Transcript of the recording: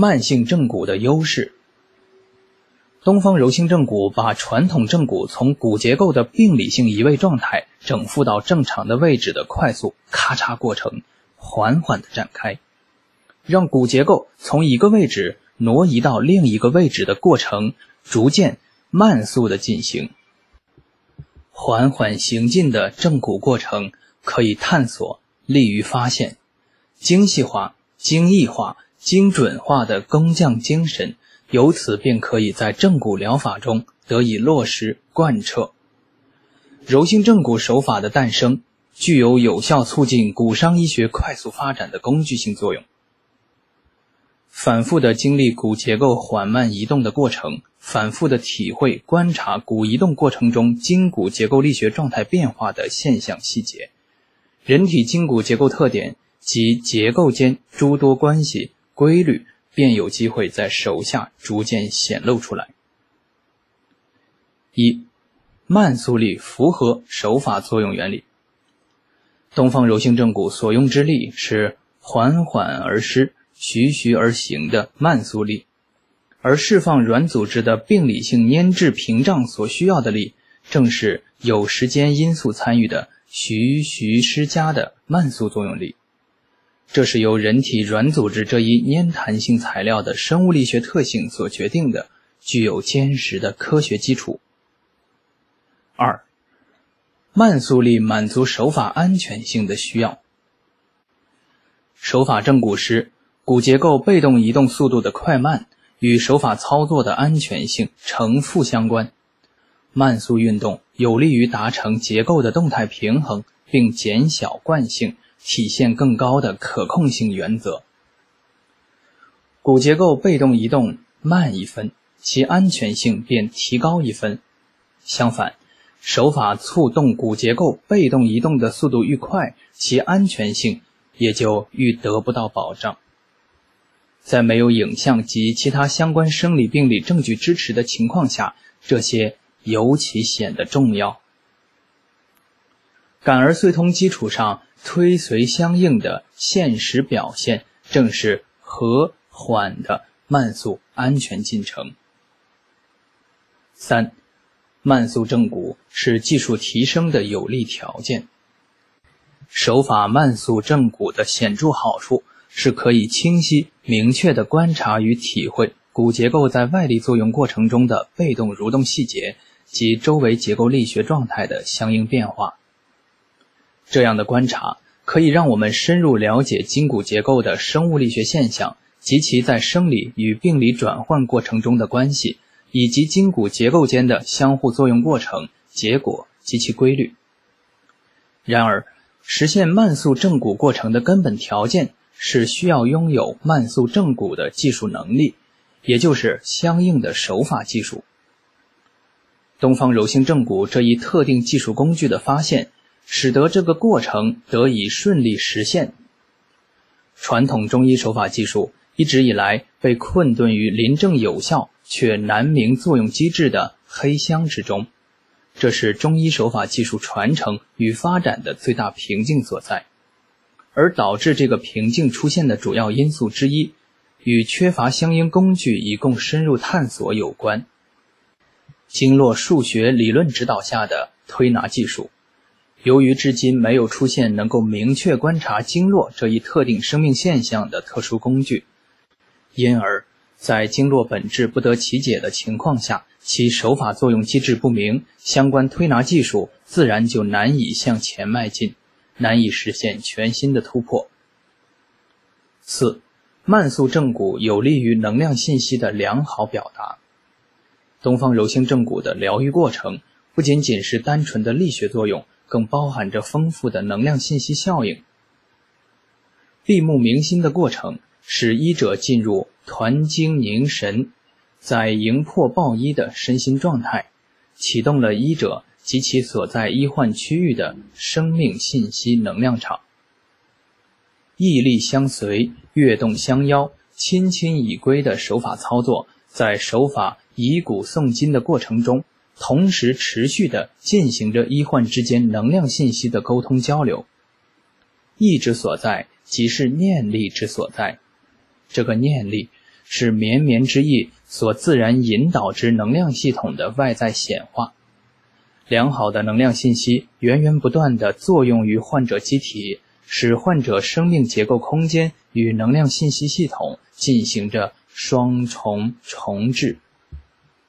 慢性正骨的优势。东方柔性正骨把传统正骨从骨结构的病理性移位状态整复到正常的位置的快速咔嚓过程，缓缓的展开，让骨结构从一个位置挪移到另一个位置的过程逐渐慢速的进行。缓缓行进的正骨过程可以探索，利于发现精细化、精益化、精准化的工匠精神。由此便可以在正骨疗法中得以落实贯彻。柔性正骨手法的诞生，具有有效促进骨伤医学快速发展的工具性作用。反复的经历骨结构缓慢移动的过程，反复的体会观察骨移动过程中筋骨结构力学状态变化的现象细节，人体筋骨结构特点及结构间诸多关系规律。便有机会在手下逐渐显露出来。一，慢速力符合手法作用原理。东方柔性正骨所用之力是缓缓而施、徐徐而行的慢速力，而释放软组织的病理性粘滞屏障所需要的力，正是有时间因素参与的徐徐施加的慢速作用力。这是由人体软组织这一粘弹性材料的生物力学特性所决定的，具有坚实的科学基础。二，慢速力满足手法安全性的需要。手法正骨时，骨结构被动移动速度的快慢与手法操作的安全性呈负相关。慢速运动有利于达成结构的动态平衡，并减小惯性。体现更高的可控性原则。骨结构被动移动慢一分，其安全性便提高一分。相反，手法促动骨结构被动移动的速度愈快，其安全性也就愈得不到保障。在没有影像及其他相关生理病理证据支持的情况下，这些尤其显得重要。感而遂通基础上。推随相应的现实表现，正是和缓的慢速安全进程。三，慢速正骨是技术提升的有利条件。手法慢速正骨的显著好处是可以清晰明确地观察与体会骨结构在外力作用过程中的被动蠕动细节及周围结构力学状态的相应变化。这样的观察可以让我们深入了解筋骨结构的生物力学现象及其在生理与病理转换过程中的关系，以及筋骨结构间的相互作用过程、结果及其规律。然而，实现慢速正骨过程的根本条件是需要拥有慢速正骨的技术能力，也就是相应的手法技术。东方柔性正骨这一特定技术工具的发现。使得这个过程得以顺利实现。传统中医手法技术一直以来被困顿于临证有效却难明作用机制的黑箱之中，这是中医手法技术传承与发展的最大瓶颈所在。而导致这个瓶颈出现的主要因素之一，与缺乏相应工具以供深入探索有关。经络数学理论指导下的推拿技术。由于至今没有出现能够明确观察经络这一特定生命现象的特殊工具，因而，在经络本质不得其解的情况下，其手法作用机制不明，相关推拿技术自然就难以向前迈进，难以实现全新的突破。四，慢速正骨有利于能量信息的良好表达。东方柔性正骨的疗愈过程不仅仅是单纯的力学作用。更包含着丰富的能量信息效应。闭目明心的过程，使医者进入团精凝神，在营破抱医的身心状态，启动了医者及其所在医患区域的生命信息能量场。毅力相随，跃动相邀，亲亲以归的手法操作，在手法以骨诵筋的过程中。同时持续地进行着医患之间能量信息的沟通交流。意之所在，即是念力之所在。这个念力是绵绵之意所自然引导之能量系统的外在显化。良好的能量信息源源不断地作用于患者机体，使患者生命结构空间与能量信息系统进行着双重重置。